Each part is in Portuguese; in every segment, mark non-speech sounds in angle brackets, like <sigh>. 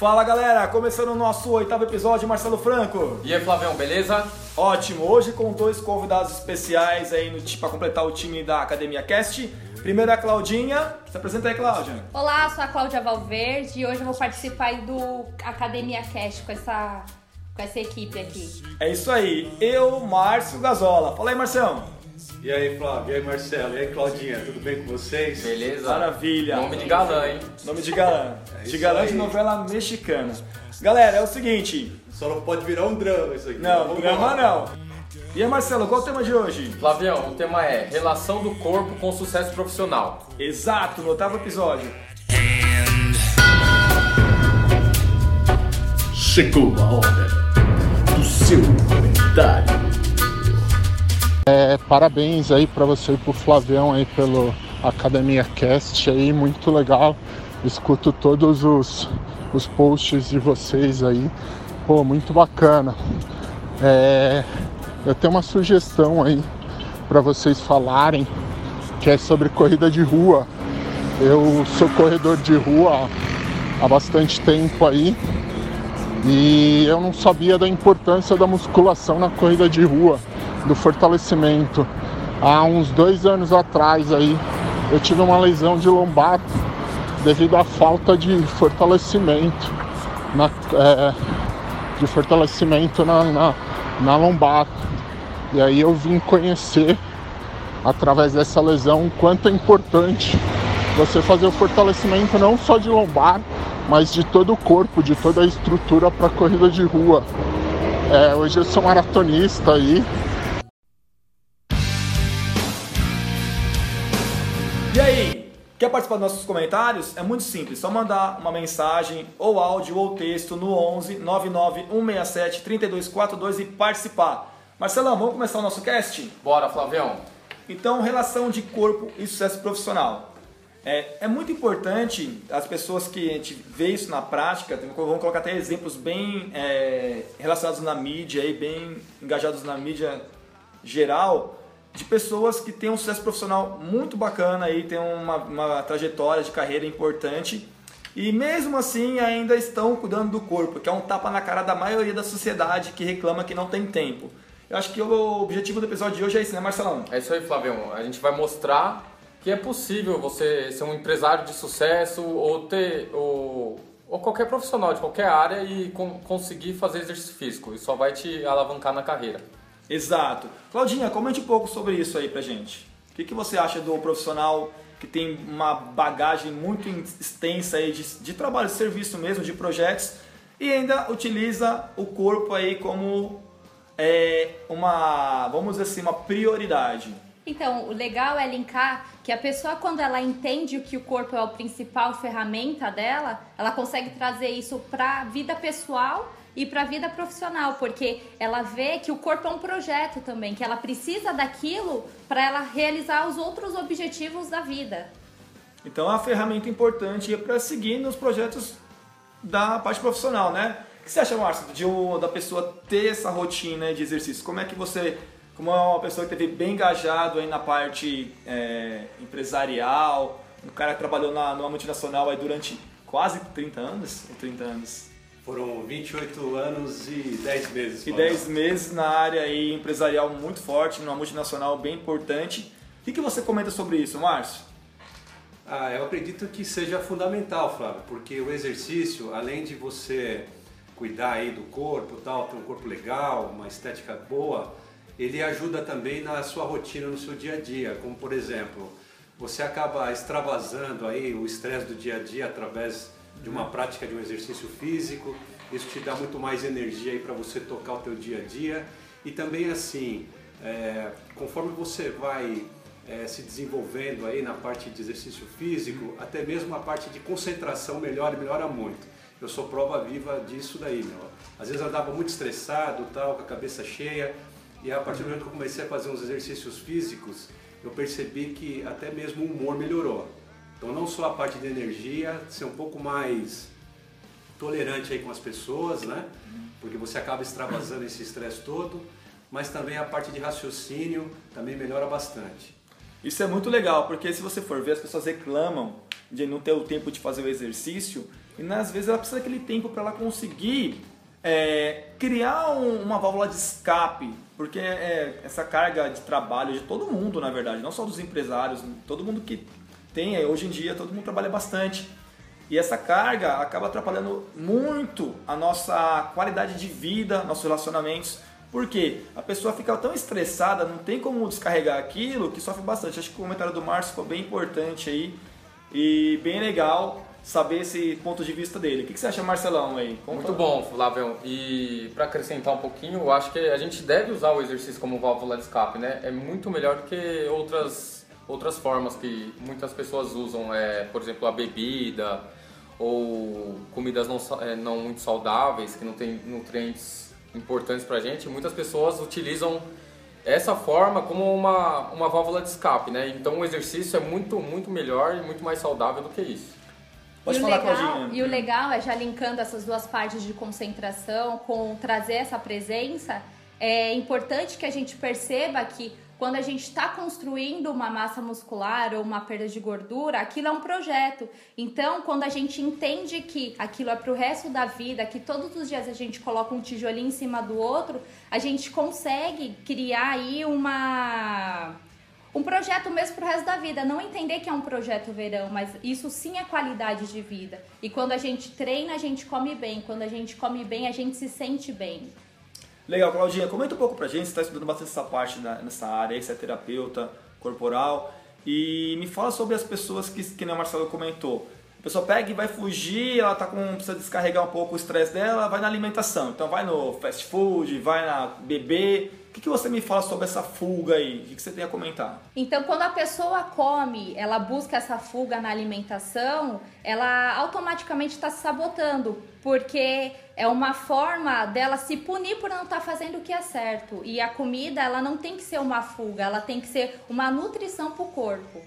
Fala galera, começando o nosso oitavo episódio, Marcelo Franco. E aí, Flavião, beleza? Ótimo, hoje com dois convidados especiais aí para completar o time da Academia Cast. Primeiro é a Claudinha. Se apresenta aí, Cláudia. Olá, sou a Cláudia Valverde e hoje eu vou participar aí do Academia Cast com essa, com essa equipe aqui. É isso aí, eu, Márcio Gazola. Fala aí, Marcião. E aí, Flávio? E aí, Marcelo? E aí, Claudinha? Tudo bem com vocês? Beleza. Maravilha. Nome de galã, hein? Nome de galã. <laughs> É de galã de aí. novela mexicana. Galera, é o seguinte. Só não pode virar um drama isso aqui. Não, Vamos drama não. E aí, Marcelo, qual é o tema de hoje? Flavião, o tema é relação do corpo com sucesso profissional. Exato, no oitavo episódio. Chegou a hora do seu comentário. É, parabéns aí para você e pro Flavião aí pelo Academia Cast aí, muito legal. Escuto todos os, os posts de vocês aí. Pô, muito bacana. É, eu tenho uma sugestão aí para vocês falarem, que é sobre corrida de rua. Eu sou corredor de rua há bastante tempo aí e eu não sabia da importância da musculação na corrida de rua, do fortalecimento. Há uns dois anos atrás aí eu tive uma lesão de lombar devido à falta de fortalecimento na, é, de fortalecimento na, na, na lombar. E aí eu vim conhecer através dessa lesão o quanto é importante você fazer o fortalecimento não só de lombar, mas de todo o corpo, de toda a estrutura para corrida de rua. É, hoje eu sou maratonista aí, quer participar dos nossos comentários? É muito simples, só mandar uma mensagem, ou áudio ou texto no 11 99 167 3242 e participar. Marcelão, vamos começar o nosso cast? Bora, Flavião. Então, relação de corpo e sucesso profissional. É, é muito importante as pessoas que a gente vê isso na prática, vamos colocar até exemplos bem é, relacionados na mídia, aí, bem engajados na mídia geral, de pessoas que têm um sucesso profissional muito bacana, aí, têm uma, uma trajetória de carreira importante e mesmo assim ainda estão cuidando do corpo, que é um tapa na cara da maioria da sociedade que reclama que não tem tempo. Eu acho que o objetivo do episódio de hoje é esse, né, Marcelão? É isso aí, Flavião. A gente vai mostrar que é possível você ser um empresário de sucesso ou ter ou, ou qualquer profissional de qualquer área e con- conseguir fazer exercício físico. Isso só vai te alavancar na carreira. Exato. Claudinha, comente um pouco sobre isso aí pra gente. O que, que você acha do profissional que tem uma bagagem muito extensa aí de, de trabalho, de serviço mesmo, de projetos, e ainda utiliza o corpo aí como é, uma, vamos dizer assim, uma prioridade. Então, o legal é linkar que a pessoa, quando ela entende que o corpo é a principal ferramenta dela, ela consegue trazer isso para a vida pessoal e para a vida profissional, porque ela vê que o corpo é um projeto também, que ela precisa daquilo para ela realizar os outros objetivos da vida. Então é uma ferramenta importante para seguir nos projetos da parte profissional, né? O que você acha, Márcio, de o- da pessoa ter essa rotina de exercício? Como é que você, como é uma pessoa que teve bem engajado aí na parte é, empresarial, um cara que trabalhou na, numa multinacional aí durante quase 30 anos? Ou 30 anos? Foram 28 anos e 10 meses. E Flávio. 10 meses na área aí empresarial muito forte, numa multinacional bem importante. O que, que você comenta sobre isso, Márcio? Ah, eu acredito que seja fundamental, Flávio, porque o exercício, além de você cuidar aí do corpo, tal, ter um corpo legal, uma estética boa, ele ajuda também na sua rotina, no seu dia a dia. Como por exemplo, você acaba extravasando aí o estresse do dia a dia através de uma prática de um exercício físico. Isso te dá muito mais energia aí para você tocar o teu dia a dia. E também assim, é, conforme você vai é, se desenvolvendo aí na parte de exercício físico, até mesmo a parte de concentração melhora melhora muito. Eu sou prova viva disso daí, meu. Às vezes eu andava muito estressado, tal, com a cabeça cheia, e a partir do momento que eu comecei a fazer uns exercícios físicos, eu percebi que até mesmo o humor melhorou. Então não só a parte de energia, ser um pouco mais tolerante aí com as pessoas, né? Porque você acaba extravasando esse estresse todo, mas também a parte de raciocínio também melhora bastante. Isso é muito legal, porque se você for ver, as pessoas reclamam de não ter o tempo de fazer o exercício. E né, às vezes ela precisa daquele tempo para ela conseguir é, criar um, uma válvula de escape, porque é, essa carga de trabalho de todo mundo, na verdade, não só dos empresários, todo mundo que tem, hoje em dia, todo mundo trabalha bastante. E essa carga acaba atrapalhando muito a nossa qualidade de vida, nossos relacionamentos, porque a pessoa fica tão estressada, não tem como descarregar aquilo, que sofre bastante. Acho que o comentário do Márcio ficou bem importante aí e bem legal saber esse ponto de vista dele. O que você acha, Marcelão? Aí? Conta. Muito bom, Flávio. E para acrescentar um pouquinho, eu acho que a gente deve usar o exercício como válvula de escape, né? É muito melhor do que outras, outras formas que muitas pessoas usam, é, por exemplo, a bebida ou comidas não, é, não muito saudáveis, que não tem nutrientes importantes para a gente. Muitas pessoas utilizam essa forma como uma, uma válvula de escape, né? Então o exercício é muito, muito melhor e muito mais saudável do que isso. Pode e falar, o legal, E o legal é, já linkando essas duas partes de concentração com trazer essa presença, é importante que a gente perceba que quando a gente está construindo uma massa muscular ou uma perda de gordura, aquilo é um projeto. Então, quando a gente entende que aquilo é para o resto da vida, que todos os dias a gente coloca um tijolinho em cima do outro, a gente consegue criar aí uma um projeto mesmo para o resto da vida. Não entender que é um projeto verão, mas isso sim é qualidade de vida. E quando a gente treina, a gente come bem. Quando a gente come bem, a gente se sente bem. Legal, Claudinha, comenta um pouco pra gente, você está estudando bastante essa parte nessa área, você é terapeuta corporal, e me fala sobre as pessoas que, que o Marcelo comentou. A pessoa pega e vai fugir, ela tá com, precisa descarregar um pouco o estresse dela, vai na alimentação. Então vai no fast food, vai na bebê, o que, que, você me fala sobre essa fuga aí? O que, que, você tem a comentar? Então, quando a pessoa come, ela busca essa fuga na alimentação, ela automaticamente está se sabotando, porque é uma forma dela se punir por não estar tá fazendo o que é certo. E a comida, ela não tem que ser uma fuga, ela tem que ser uma nutrição para o corpo.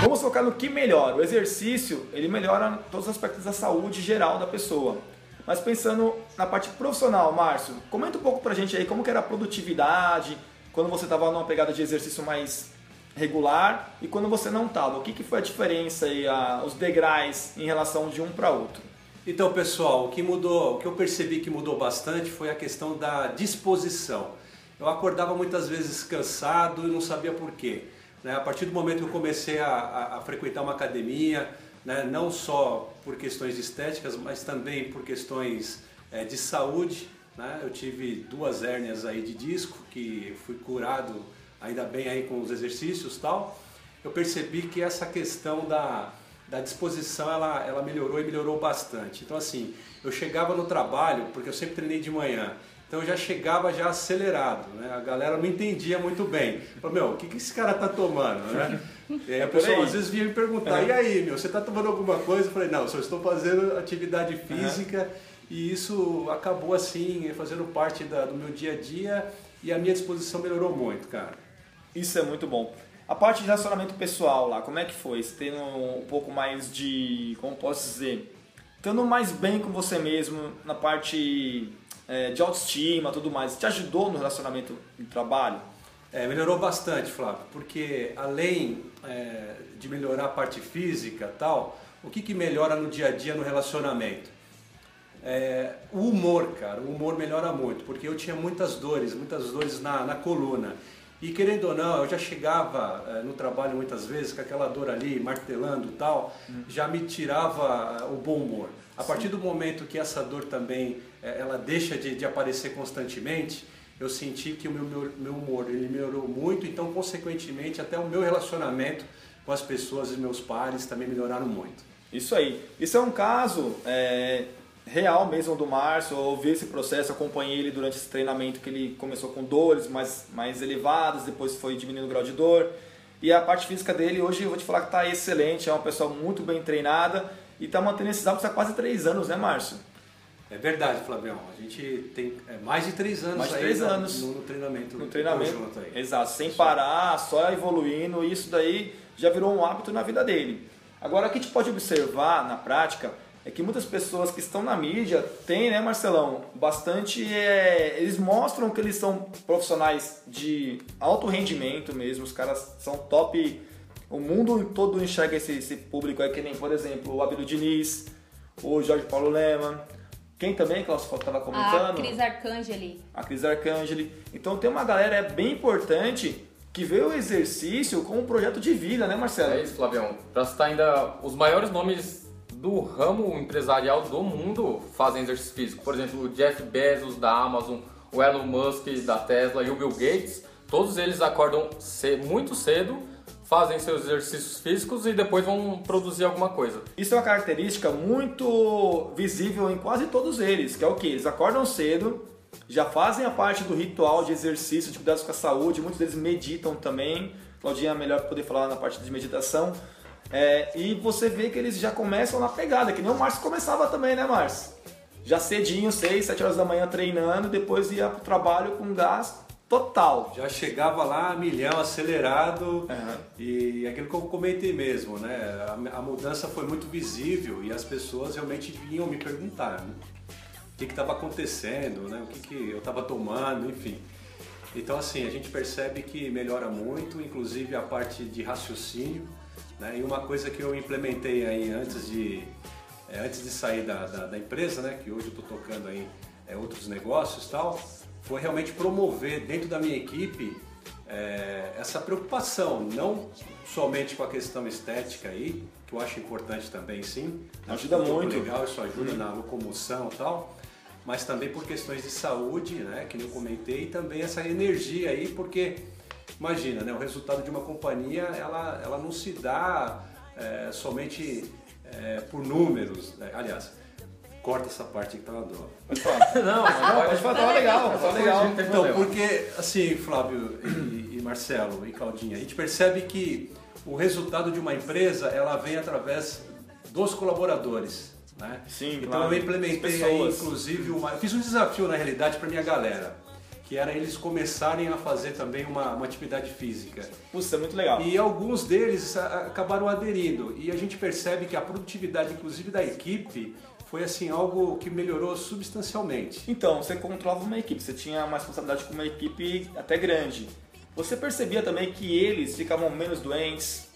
Vamos focar no que melhora. O exercício, ele melhora todos os aspectos da saúde geral da pessoa. Mas pensando na parte profissional, Márcio, comenta um pouco pra gente aí como que era a produtividade, quando você estava numa pegada de exercício mais regular e quando você não estava. O que, que foi a diferença e a, os degraus em relação de um para outro? Então, pessoal, o que mudou, o que eu percebi que mudou bastante foi a questão da disposição. Eu acordava muitas vezes cansado e não sabia por quê. Né? A partir do momento que eu comecei a, a, a frequentar uma academia, né? não só por questões estéticas, mas também por questões é, de saúde, né? eu tive duas hérnias aí de disco que fui curado ainda bem aí com os exercícios tal. Eu percebi que essa questão da, da disposição ela, ela melhorou e melhorou bastante. Então assim, eu chegava no trabalho, porque eu sempre treinei de manhã, então eu já chegava já acelerado, né? A galera não entendia muito bem. Falei, meu, o que, que esse cara tá tomando, né? <laughs> E aí a pessoa às vezes vinha me perguntar, é. e aí, meu, você tá tomando alguma coisa? Eu falei, não, só estou fazendo atividade física uhum. e isso acabou assim, fazendo parte da, do meu dia a dia e a minha disposição melhorou muito, cara. Isso é muito bom. A parte de relacionamento pessoal lá, como é que foi? Você tendo um pouco mais de, como posso dizer, estando mais bem com você mesmo na parte é, de autoestima tudo mais, te ajudou no relacionamento de trabalho? É, melhorou bastante, Flávio, porque além é, de melhorar a parte física tal, o que, que melhora no dia a dia no relacionamento? É, o humor, cara, o humor melhora muito, porque eu tinha muitas dores, muitas dores na, na coluna. E querendo ou não, eu já chegava é, no trabalho muitas vezes com aquela dor ali, martelando tal, hum. já me tirava é, o bom humor. A partir do momento que essa dor também ela deixa de, de aparecer constantemente, eu senti que o meu, meu, meu, humor ele melhorou muito, então consequentemente até o meu relacionamento com as pessoas e meus pares também melhoraram muito. Isso aí. Isso é um caso é, real mesmo do Márcio. Eu ouvi esse processo, acompanhei ele durante esse treinamento que ele começou com dores mais, mais elevadas, depois foi diminuindo o grau de dor. E a parte física dele hoje eu vou te falar que está excelente, é uma pessoa muito bem treinada e está mantendo esses hábitos há quase três anos, né, Márcio? É verdade, Flavião. A gente tem é, mais de três anos mais de três aí anos no, no, treinamento. No treinamento. Exato, sem parar, só evoluindo. Isso daí já virou um hábito na vida dele. Agora, o que a gente pode observar na prática é que muitas pessoas que estão na mídia têm, né, Marcelão, bastante. É, eles mostram que eles são profissionais de alto rendimento mesmo, os caras são top. O mundo todo enxerga esse, esse público, é que nem, por exemplo, o Abílio Diniz, o Jorge Paulo Lema. Quem também, que estava comentando? A Cris Arcangeli. A Cris Arcangeli. Então tem uma galera bem importante que vê o exercício como um projeto de vida, né, Marcelo? É isso, Flavião. Para citar ainda os maiores nomes do ramo empresarial do mundo fazem exercício físico. Por exemplo, o Jeff Bezos da Amazon, o Elon Musk da Tesla e o Bill Gates, todos eles acordam muito cedo, fazem seus exercícios físicos e depois vão produzir alguma coisa. Isso é uma característica muito visível em quase todos eles, que é o que? Eles acordam cedo, já fazem a parte do ritual de exercício, de cuidados com a saúde, muitos deles meditam também. Claudinha é melhor poder falar na parte de meditação. É, e você vê que eles já começam na pegada, que nem o Márcio começava também, né, Márcio? Já cedinho, 6, 7 horas da manhã treinando, depois ia pro trabalho com gás total. Já chegava lá milhão, acelerado, Uhum. e aquilo que eu comentei mesmo, né? A, a mudança foi muito visível e as pessoas realmente vinham me perguntar né? o que estava acontecendo, né? O que, que eu estava tomando, enfim. Então assim, a gente percebe que melhora muito, inclusive a parte de raciocínio, né? E uma coisa que eu implementei aí antes de, é, antes de sair da, da, da empresa, né? Que hoje eu estou tocando aí é, outros negócios e tal, foi realmente promover dentro da minha equipe é, essa preocupação, não somente com a questão estética aí, que eu acho importante também sim. Ajuda muito. legal, isso ajuda na locomoção e tal, mas também por questões de saúde, né, que eu comentei, e também essa energia aí, porque imagina, né, o resultado de uma companhia, ela, ela não se dá é, somente é, por números, né? aliás, corta essa parte que tá uma dó. <laughs> Pode falar. Não, mas Pode falar, tá legal, tá legal. Então, porque, assim, Flávio e, e Marcelo e Claudinha, a gente percebe que o resultado de uma empresa, ela vem através dos colaboradores, né? Sim, Então claro. eu implementei aí, inclusive, uma, eu fiz um desafio, na realidade, para minha galera, que era eles começarem a fazer também uma, uma atividade física. Isso é muito legal. E alguns deles acabaram aderindo. E a gente percebe que a produtividade, inclusive da equipe, foi assim algo que melhorou substancialmente. Então, você controlava uma equipe, você tinha uma responsabilidade com uma equipe até grande. Você percebia também que eles ficavam menos doentes,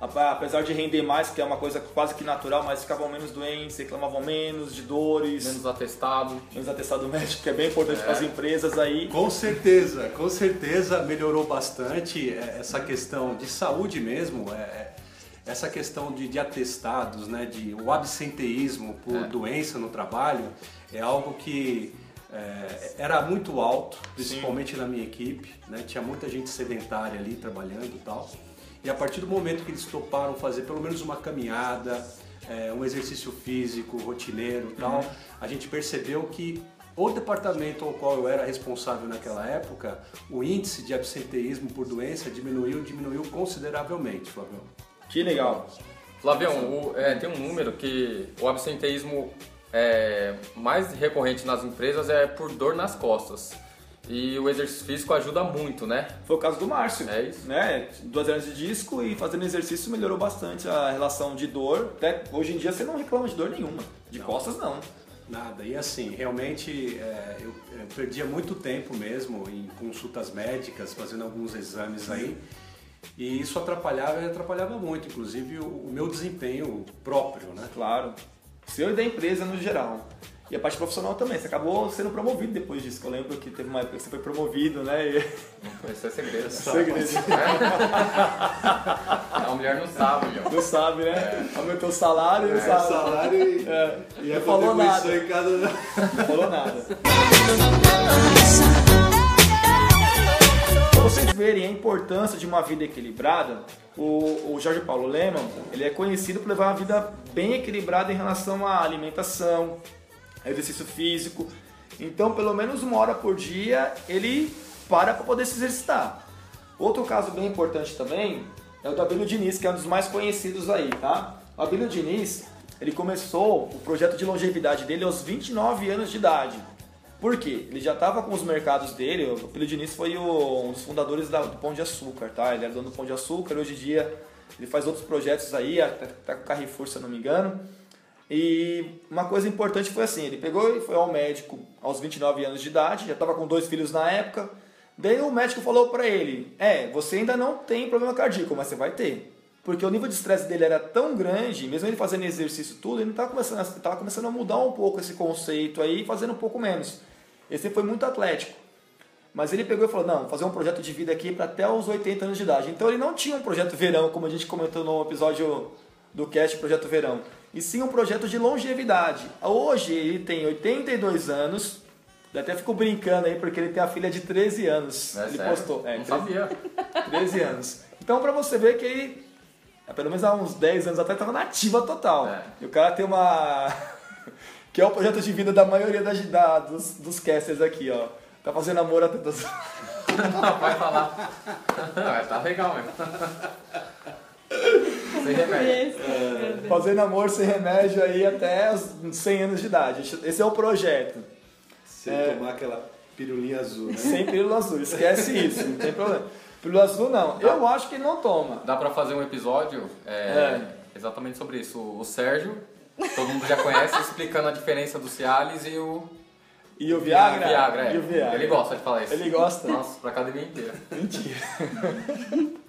apesar de render mais, que é uma coisa quase que natural, mas ficavam menos doentes, reclamavam menos de dores, Menos atestado. menos atestado médico, que é bem importante para as empresas aí. Com certeza, com certeza melhorou bastante é, essa questão de saúde mesmo, é, é, essa questão de, de atestados, né, de o absenteísmo por É. doença no trabalho é algo que é, era muito alto, principalmente na minha equipe, né, tinha muita gente sedentária ali trabalhando e tal. E a partir do momento que eles toparam fazer pelo menos uma caminhada, é, um exercício físico, rotineiro e tal, a gente percebeu que o departamento ao qual eu era responsável naquela época, o índice de absenteísmo por doença diminuiu, diminuiu consideravelmente, Flavio. Que legal. Flavião, o- é, tem um número que o absenteísmo é, mais recorrente nas empresas é por dor nas costas. E o exercício físico ajuda muito, né? Foi o caso do Márcio. É isso. Né? Duas hernias de disco e fazendo exercício melhorou bastante a relação de dor. Até hoje em dia você não reclama de dor nenhuma. De costas não. Nada, e assim, realmente é, eu, eu perdia muito tempo mesmo em consultas médicas, fazendo alguns exames aí, e isso atrapalhava e atrapalhava muito, inclusive o, meu desempenho próprio, né? Claro. Seu e da empresa no geral. E a parte profissional também. Você acabou sendo promovido depois disso. que Eu lembro que teve uma época que você foi promovido, né? E... Esse <laughs> é segredo. Segredo. A mulher não sabe, meu. Não sabe, né? Aumentou o salário e não sabe. salário e, É. e Não falou nada. em cada... Não falou nada. <laughs> Vocês verem a importância de uma vida equilibrada, o, o Jorge Paulo Leman, ele é conhecido por levar uma vida bem equilibrada em relação à alimentação, exercício físico. Então, pelo menos uma hora por dia, ele para para poder se exercitar. Outro caso bem importante também é o do Abílio Diniz, que é um dos mais conhecidos aí, tá? O Abílio Diniz, ele começou o projeto de longevidade dele aos 29 anos de idade. Por quê? Ele já estava com os mercados dele, o Abílio Diniz foi o- um dos fundadores da- do Pão de Açúcar, tá? Ele era dono do Pão de Açúcar, hoje em dia ele faz outros projetos aí, até tá com Carrefour, se não me engano. E uma coisa importante foi assim, ele pegou e foi ao médico aos 29 anos de idade, já estava com dois filhos na época. Daí o médico falou para ele: "É, você ainda não tem problema cardíaco, mas você vai ter". Porque o nível de estresse dele era tão grande, mesmo ele fazendo exercício tudo, ele estava começando, a- tava começando a mudar um pouco esse conceito aí, fazendo um pouco menos. Ele sempre foi muito atlético. Mas ele pegou e falou: não, vou fazer um projeto de vida aqui para até os 80 anos de idade. Então ele não tinha um projeto verão, como a gente comentou no episódio do cast Projeto Verão, e sim um projeto de longevidade. Hoje ele tem 82 anos, eu até fico brincando aí porque ele tem a filha de 13 anos. É ele sério? postou. É, Não 13 sabia. <laughs> 13 anos. Então, pra você ver que ele, pelo menos há uns 10 anos atrás, estava nativa total. É. E o cara tem uma. <laughs> que é o projeto de vida da maioria das, da, dos, dos casters aqui, ó. Tá fazendo amor até. dos- Não, vai falar. Vai, tá legal mesmo. Sem remédio. fazendo amor sem remédio aí até os 100 anos de idade. Esse é o projeto. Se É. tomar aquela pirulinha azul, né? Sem pílula azul. Esquece isso, não tem problema. Pílula azul não. Eu acho que não toma. Dá pra fazer um episódio é, É. exatamente sobre isso. O Sérgio, todo mundo já conhece, <laughs> explicando a diferença do Cialis e o E o Viagra? Viagra. é. E o Viagra. Ele gosta de falar isso. Ele gosta? Nossa, pra academia inteira. Mentira. <laughs>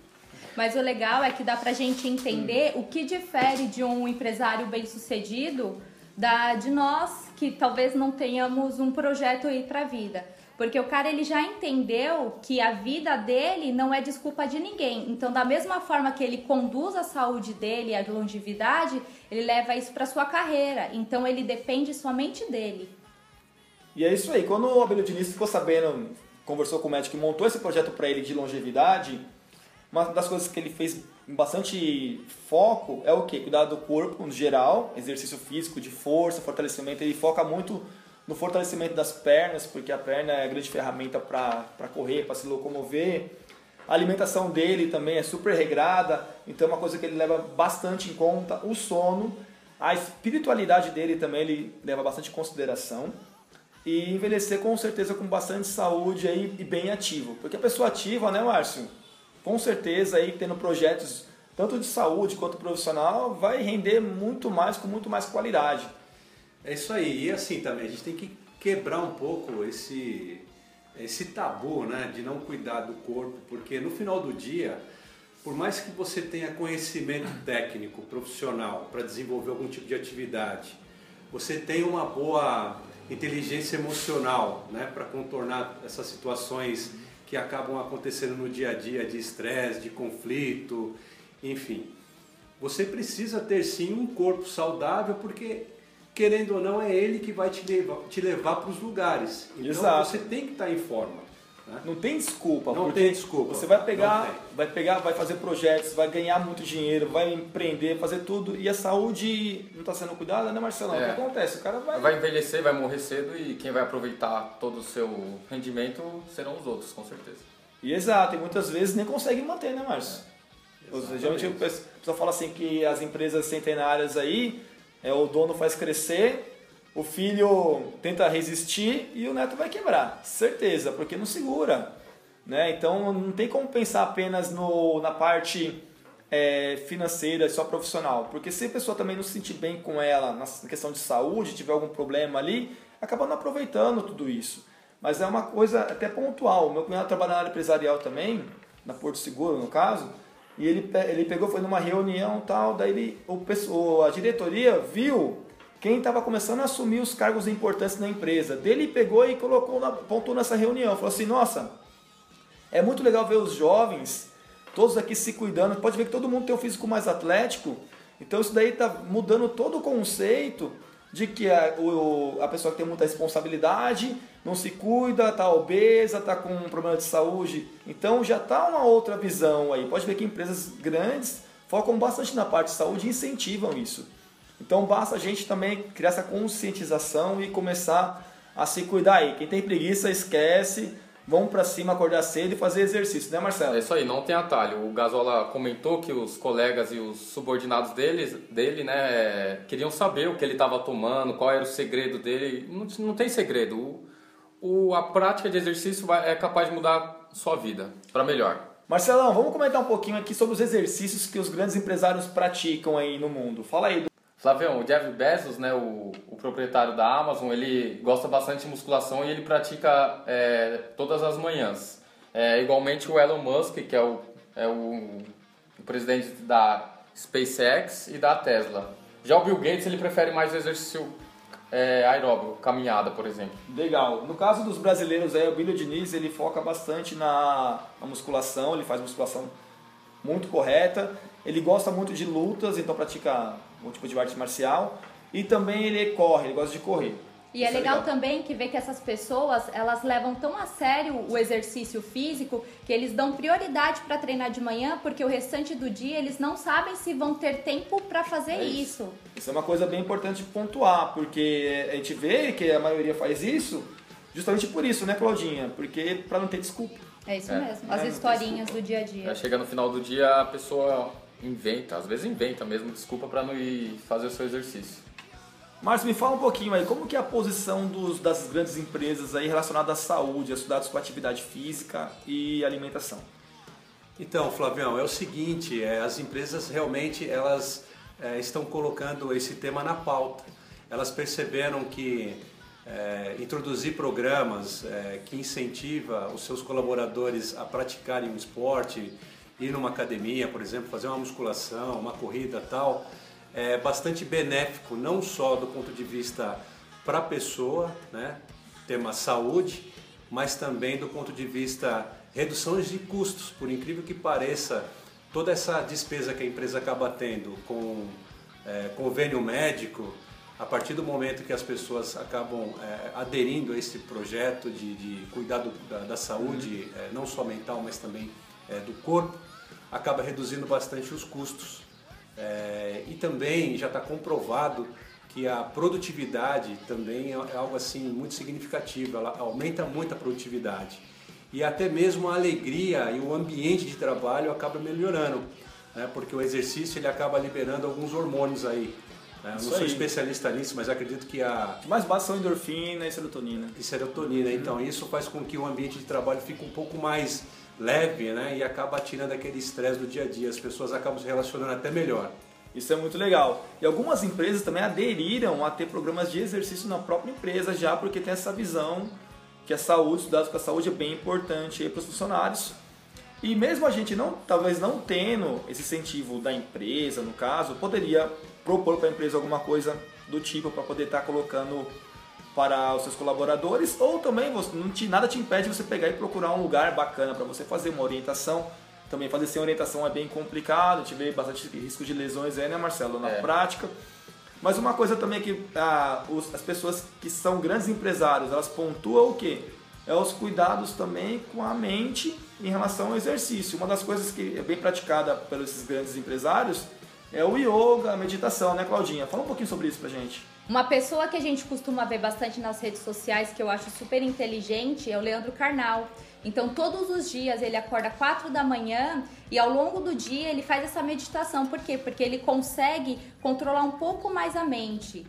Mas o legal é que dá pra gente entender o que difere de um empresário bem-sucedido da de nós que talvez não tenhamos um projeto aí pra vida. Porque o cara ele já entendeu que a vida dele não é desculpa de ninguém. Então, da mesma forma que ele conduz a saúde dele, a longevidade, ele leva isso pra sua carreira. Então, ele depende somente dele. E é isso aí. Quando o Abelio Diniz ficou sabendo, conversou com o médico e montou esse projeto para ele de longevidade, uma das coisas que ele fez bastante foco é o quê? Cuidar do corpo no geral, exercício físico, de força, fortalecimento. Ele foca muito no fortalecimento das pernas, porque a perna é a grande ferramenta para correr, para se locomover. A alimentação dele também é super regrada, então é uma coisa que ele leva bastante em conta. O sono, a espiritualidade dele também ele leva bastante em consideração e envelhecer com certeza com bastante saúde aí e bem ativo. Porque a pessoa ativa, né, Márcio? Com certeza aí tendo projetos tanto de saúde quanto profissional vai render muito mais com muito mais qualidade. É isso aí. E assim também, a gente tem que quebrar um pouco esse, esse tabu né, de não cuidar do corpo, porque no final do dia, por mais que você tenha conhecimento técnico, profissional, para desenvolver algum tipo de atividade, você tem uma boa inteligência emocional né, para contornar essas situações que acabam acontecendo no dia a dia de estresse, de conflito, enfim. Você precisa ter sim um corpo saudável, porque querendo ou não é ele que vai te levar, te levar para os lugares. Então Exato. você tem que estar em forma. Né? Não tem desculpa. Não tem desculpa. Você vai pegar, vai pegar, vai fazer projetos, vai ganhar muito dinheiro, vai empreender, fazer tudo e a saúde não está sendo cuidada, né, Marcelão? O É. que acontece? O cara vai, Vai envelhecer, vai morrer cedo e quem vai aproveitar todo o seu rendimento serão os outros, com certeza. E exato, e muitas vezes nem consegue manter, né, Márcio? Ou seja, Geralmente o pessoal fala assim que as empresas centenárias aí, é, o dono faz crescer, o filho tenta resistir e o neto vai quebrar. Certeza, porque não segura. Né? Então não tem como pensar apenas no, na parte é, financeira, só profissional. Porque se a pessoa também não se sentir bem com ela na questão de saúde, tiver algum problema ali, acaba não aproveitando tudo isso. Mas é uma coisa até pontual. Meu cunhado trabalha na área empresarial também, na Porto Seguro no caso, e ele, ele pegou, foi numa reunião tal, daí ele, o, a diretoria viu quem estava começando a assumir os cargos importantes na empresa. Dele pegou e colocou, na, pontuou nessa reunião, falou assim, nossa, é muito legal ver os jovens, todos aqui se cuidando. Pode ver que todo mundo tem um físico mais atlético. Então isso daí está mudando todo o conceito de que a, o, a pessoa que tem muita responsabilidade não se cuida, está obesa, está com um problema de saúde. Então já está uma outra visão aí. Pode ver que empresas grandes focam bastante na parte de saúde e incentivam isso. Então basta a gente também criar essa conscientização e começar a se cuidar aí. Quem tem preguiça, esquece. Vamos pra cima, acordar cedo e fazer exercício, né, Marcelo? É isso aí, não tem atalho. O Gasola comentou que os colegas e os subordinados dele, dele né, queriam saber o que ele estava tomando, qual era o segredo dele. Não, não tem segredo. O, o- a prática de exercício vai- é capaz de mudar sua vida para melhor. Marcelão, vamos comentar um pouquinho aqui sobre os exercícios que os grandes empresários praticam aí no mundo. Fala aí. Flavião, o Jeff Bezos, né, o, o proprietário da Amazon, ele gosta bastante de musculação e ele pratica é, todas as manhãs. É, igualmente o Elon Musk, que é o, é o, o presidente da SpaceX e da Tesla. Já o Bill Gates, ele prefere mais exercício é, aeróbico, caminhada, por exemplo. Legal. No caso dos brasileiros, aí, o Billy Diniz ele foca bastante na, na musculação, ele faz musculação muito correta. Ele gosta muito de lutas, então pratica um tipo de arte marcial. E também ele corre, ele gosta de correr. E é Isso legal, também que ver que essas pessoas, elas levam tão a sério o exercício físico que eles dão prioridade para treinar de manhã, porque o restante do dia eles não sabem se vão ter tempo para fazer É isso. isso. Isso é uma coisa bem importante de pontuar, porque a gente vê que a maioria faz isso justamente por isso, né, Claudinha? Porque para não ter desculpa. É isso É. mesmo, É, as não historinhas do dia a dia. chega no final do dia, a pessoa inventa, às vezes inventa mesmo, desculpa para não ir fazer o seu exercício. Márcio, me fala um pouquinho aí, como que é a posição dos, das grandes empresas aí relacionada à saúde, estudados com atividade física e alimentação? Então, Flavião, é o seguinte, é, as empresas realmente elas é, estão colocando esse tema na pauta. Elas perceberam que é, introduzir programas é, que incentiva os seus colaboradores a praticarem um esporte, ir numa academia, por exemplo, fazer uma musculação, uma corrida tal, é bastante benéfico, não só do ponto de vista para a pessoa, né, tema saúde, mas também do ponto de vista reduções de custos. Por incrível que pareça, toda essa despesa que a empresa acaba tendo com é, convênio médico, a partir do momento que as pessoas acabam é, aderindo a esse projeto de, de cuidar do- da, da saúde, é, não só mental, mas também é, do corpo, acaba reduzindo bastante os custos. É, e também já está comprovado que a produtividade também é algo assim muito significativo, ela aumenta muito a produtividade. E até mesmo a alegria e o ambiente de trabalho acaba melhorando, né? porque o exercício ele acaba liberando alguns hormônios aí. né? Não sou aí. especialista nisso, mas acredito que a, mais bate são endorfina e serotonina. e serotonina. Então isso faz com que o ambiente de trabalho fique um pouco mais leve, né? E acaba tirando aquele estresse do dia a dia. As pessoas acabam se relacionando até melhor. Isso é muito legal. E algumas empresas também aderiram a ter programas de exercício na própria empresa já porque tem essa visão que a saúde, estudados com a saúde é bem importante para os funcionários. E mesmo a gente não, talvez não tendo esse incentivo da empresa, no caso, poderia propor para a empresa alguma coisa do tipo para poder estar colocando para os seus colaboradores, ou também você, não te, nada te impede de você pegar e procurar um lugar bacana para você fazer uma orientação. Também fazer sem orientação é bem complicado, a gente vê bastante risco de lesões aí, né, Marcelo, na É. prática. Mas uma coisa também que ah, os- as pessoas que são grandes empresários, elas pontuam o quê? É os cuidados também com a mente em relação ao exercício. Uma das coisas que é bem praticada pelos esses grandes empresários é o yoga, a meditação, né, Claudinha? Fala um pouquinho sobre isso pra gente. Uma pessoa que a gente costuma ver bastante nas redes sociais, que eu acho super inteligente, é o Leandro Carnal. Então, todos os dias ele acorda 4 da manhã e ao longo do dia ele faz essa meditação. Por quê? Porque ele consegue controlar um pouco mais a mente.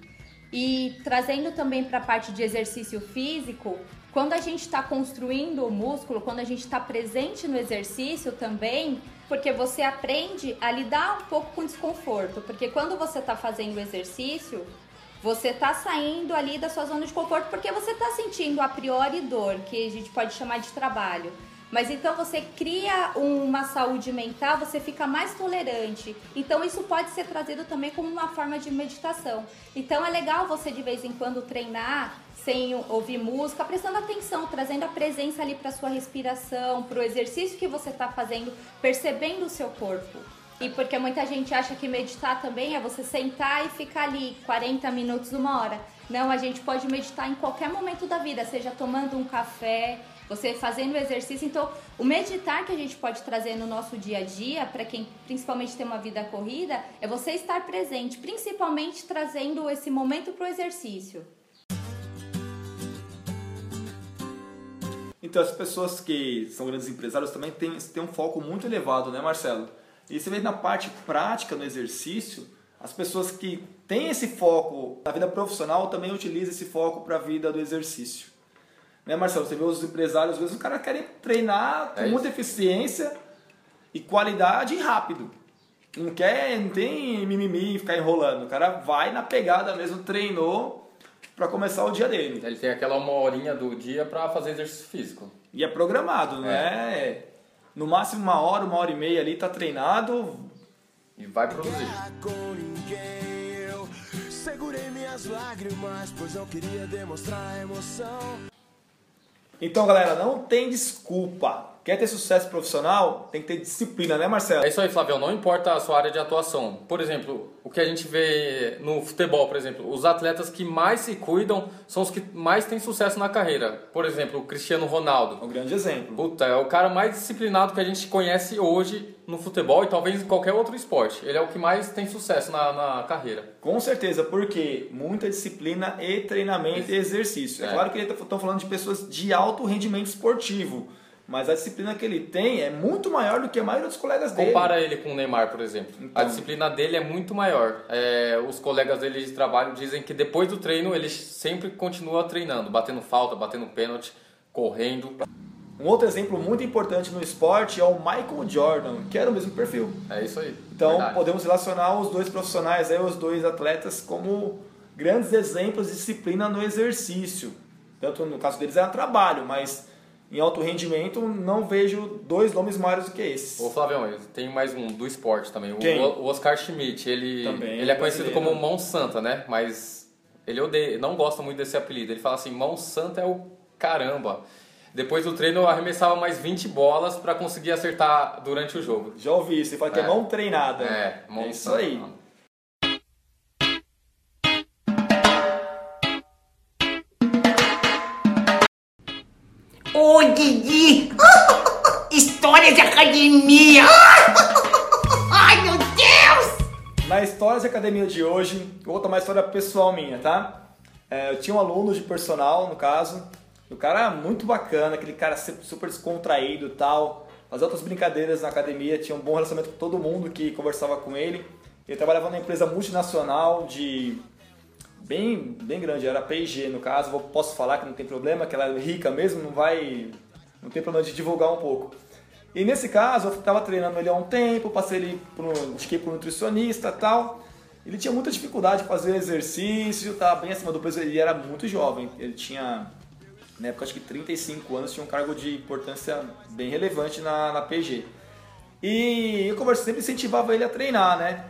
E trazendo também para a parte de exercício físico, quando a gente está construindo o músculo, quando a gente está presente no exercício também, porque você aprende a lidar um pouco com desconforto. Porque quando você está fazendo o exercício, você tá saindo ali da sua zona de conforto porque você tá sentindo a priori dor, que a gente pode chamar de trabalho. Mas então você cria uma saúde mental, você fica mais tolerante. Então isso pode ser trazido também como uma forma de meditação. Então é legal você de vez em quando treinar sem ouvir música, prestando atenção, trazendo a presença ali para sua respiração, para o exercício que você está fazendo, percebendo o seu corpo. E porque muita gente acha que meditar também é você sentar e ficar ali 40 minutos, uma hora. Não, a gente pode meditar em qualquer momento da vida, seja tomando um café, você fazendo exercício. Então, o meditar que a gente pode trazer no nosso dia a dia, para quem principalmente tem uma vida corrida, é você estar presente, principalmente trazendo esse momento para o exercício. Então, as pessoas que são grandes empresários também têm, têm um foco muito elevado, né, Marcelo? E você vê na parte prática, no exercício, as pessoas que têm esse foco na vida profissional também utilizam esse foco para a vida do exercício. Né, Marcelo? Você vê os empresários, às vezes o cara quer treinar com É muita eficiência e qualidade e rápido. Não quer, não tem mimimi, ficar enrolando. O cara vai na pegada mesmo, treinou para começar o dia dele. Ele tem aquela uma horinha do dia pra fazer exercício físico. E é programado, é? No máximo uma hora, uma hora e meia ali, tá treinado. E vai produzir. com ninguém. Eu segurei minhas lágrimas, pois não queria demonstrar emoção. Então, galera, não tem desculpa. Quer ter sucesso profissional? Tem que ter disciplina, né, Marcelo? É isso aí, Flavião. Não importa a sua área de atuação. Por exemplo, o que a gente vê no futebol, por exemplo, os atletas que mais se cuidam são os que mais têm sucesso na carreira. Por exemplo, o Cristiano Ronaldo. Um grande exemplo. Puta, é o cara mais disciplinado que a gente conhece hoje no futebol e talvez em qualquer outro esporte. Ele é o que mais tem sucesso na, na carreira. Com certeza, porque muita disciplina e treinamento e exercício. É, É. claro que estão falando de pessoas de alto rendimento esportivo, mas a disciplina que ele tem é muito maior do que a maioria dos colegas dele. Compara ele com o Neymar, por exemplo. Então. A disciplina dele é muito maior. É, os colegas dele de trabalho dizem que depois do treino ele sempre continua treinando, batendo falta, batendo pênalti, correndo. Um outro exemplo muito importante no esporte é o Michael Jordan, que era o mesmo perfil. É isso aí. Então Verdade. podemos relacionar os dois profissionais, aí, os dois atletas, como grandes exemplos de disciplina no exercício. Tanto no caso deles era trabalho, mas em alto rendimento não vejo dois nomes maiores do que esses. Ô Flavião, tenho mais um do esporte também. O, Quem? o Oscar Schmidt, ele, Também, ele é conhecido como Mão Santa, né? Mas ele odeia, não gosta muito desse apelido. Ele fala assim, Mão Santa é o caramba. Depois do treino eu arremessava mais 20 bolas pra conseguir acertar durante o jogo. Já ouvi isso, você fala que é, É. mão treinada. É, Mão É isso Santa. aí. Didi! História de academia! Ai, meu Deus! Na história de academia de hoje, eu vou contar uma história pessoal minha, tá? É, eu tinha um aluno de personal, no caso, o cara muito bacana, aquele cara super descontraído e tal, fazia outras brincadeiras na academia, tinha um bom relacionamento com todo mundo que conversava com ele. Ele trabalhava numa empresa multinacional de bem, bem grande, era P&G no caso, vou- posso falar que não tem problema, que ela é rica mesmo, não vai, não tem problema de divulgar um pouco. E nesse caso, eu estava treinando ele há um tempo, passei ele um, indiquei para nutricionista tal. Ele tinha muita dificuldade de fazer exercício, estava bem acima do peso, ele era muito jovem, ele tinha, na época acho que 35 anos, tinha um cargo de importância bem relevante na, na PG. E eu conversei, sempre incentivava ele a treinar, né?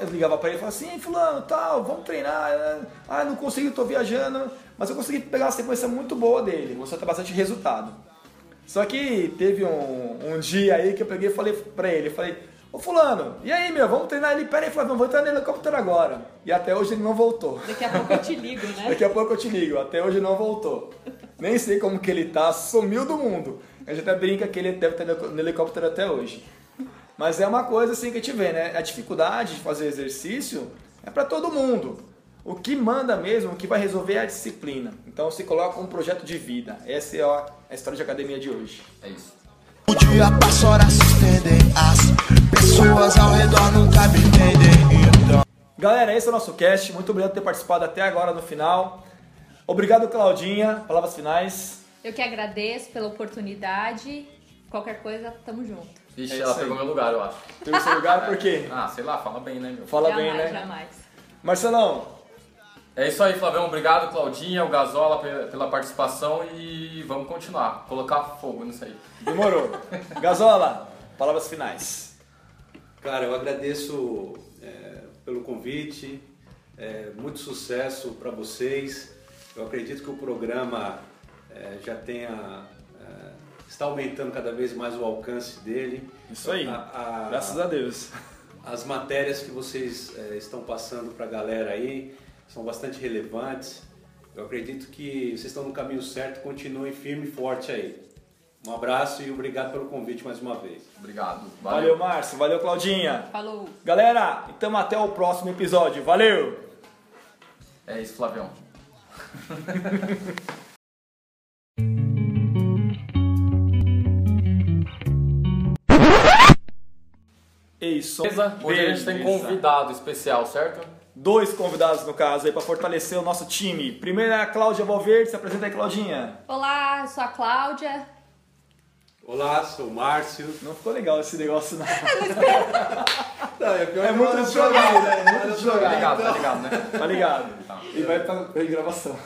Eu ligava pra ele e falava assim, "Ei, fulano, tal, vamos treinar. Ah, não consegui, tô viajando. Mas eu consegui pegar uma sequência muito boa dele, mostrou até bastante resultado. Só que teve um, um dia aí que eu peguei e falei pra ele, falei, ô fulano, e aí meu, vamos treinar ele? Pera aí, Flavião, vou entrar no helicóptero agora. E até hoje ele não voltou. Daqui a pouco eu te ligo, né? <laughs> Daqui a pouco eu te ligo, até hoje não voltou. Nem sei como que ele tá, sumiu do mundo. A gente até brinca que ele deve estar no helicóptero até hoje. Mas é uma coisa assim que a gente vê, né? A dificuldade de fazer exercício é para todo mundo. O que manda mesmo, o que vai resolver é a disciplina. Então se coloca um projeto de vida. Essa é a história de academia de hoje. É isso. O dia passa, horas se estendem. As pessoas ao redor nunca me entendem. Então. Galera, esse é o nosso cast. Muito obrigado por ter participado até agora no final. Obrigado, Claudinha. Palavras finais. Eu que agradeço pela oportunidade. Qualquer coisa, tamo junto. Ixi, É ela pegou aí. meu lugar, eu acho. Terceiro lugar, por quê? <laughs> Ah, sei lá, fala bem, né, meu? Fala jamais, bem, né? jamais. Marcelão, É isso aí, Flavião. Obrigado, Claudinha, o Gazola, pe- pela participação e vamos continuar. Colocar fogo nisso aí. demorou. Gazola, palavras finais. Cara, eu agradeço é, pelo convite, é, muito sucesso para vocês. Eu acredito que o programa é, já tenha é, está aumentando cada vez mais o alcance dele. Isso aí. A- a- Graças a Deus. As matérias que vocês é, estão passando para a galera aí são bastante relevantes. Eu acredito que vocês estão no caminho certo. Continuem firme e forte aí. Um abraço e obrigado pelo convite mais uma vez. Obrigado. Valeu, Márcio. Valeu, Claudinha. Falou. Galera, então até o próximo episódio. Valeu! É isso, Flavião. Ei, som. Beleza? Hoje a gente tem convidado especial, certo? Dois convidados, no caso, aí para fortalecer o nosso time. Primeiro é a Cláudia Valverde. Se apresenta aí, Claudinha. Olá, eu sou a Cláudia. Olá, sou o Márcio. Não ficou legal esse negócio, não. <laughs> Não, é, pior É que muito jogado, né? É muito Tá jogado. ligado, tá ligado, né? Tá ligado? Tá. E vai pra gravação.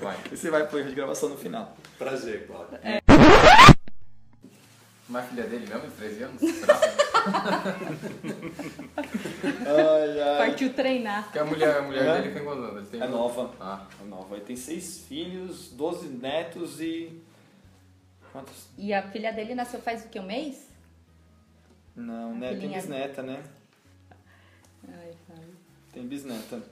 Vai. E você vai de gravação no final. Prazer, Cláudio. Não é filha dele mesmo, de 13 anos? <laughs> Ai. Partiu treinar. Porque a mulher, a mulher É? dele tem quantos anos? Ele tem É nova. Ah, É nova. Ele tem seis filhos, 12 netos e. Quantos? E a filha dele nasceu faz o que, um mês? Não, né? Tem bisneta, né? Ai, ai. Tem bisneta.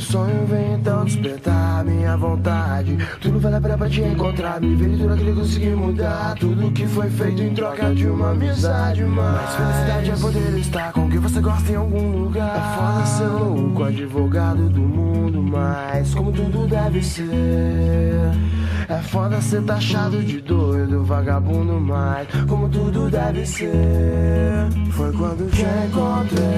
Sonho vem então despertar minha vontade. Tudo vale a pena pra te encontrar. Me ver tudo aquilo que consegui mudar. Tudo que foi feito em troca de uma amizade. Mas felicidade é poder estar com quem você gosta em algum lugar. É foda ser louco, advogado do mundo. Mas como tudo deve ser. É foda ser taxado de doido, vagabundo. Mas como tudo deve ser. Foi quando te encontrei.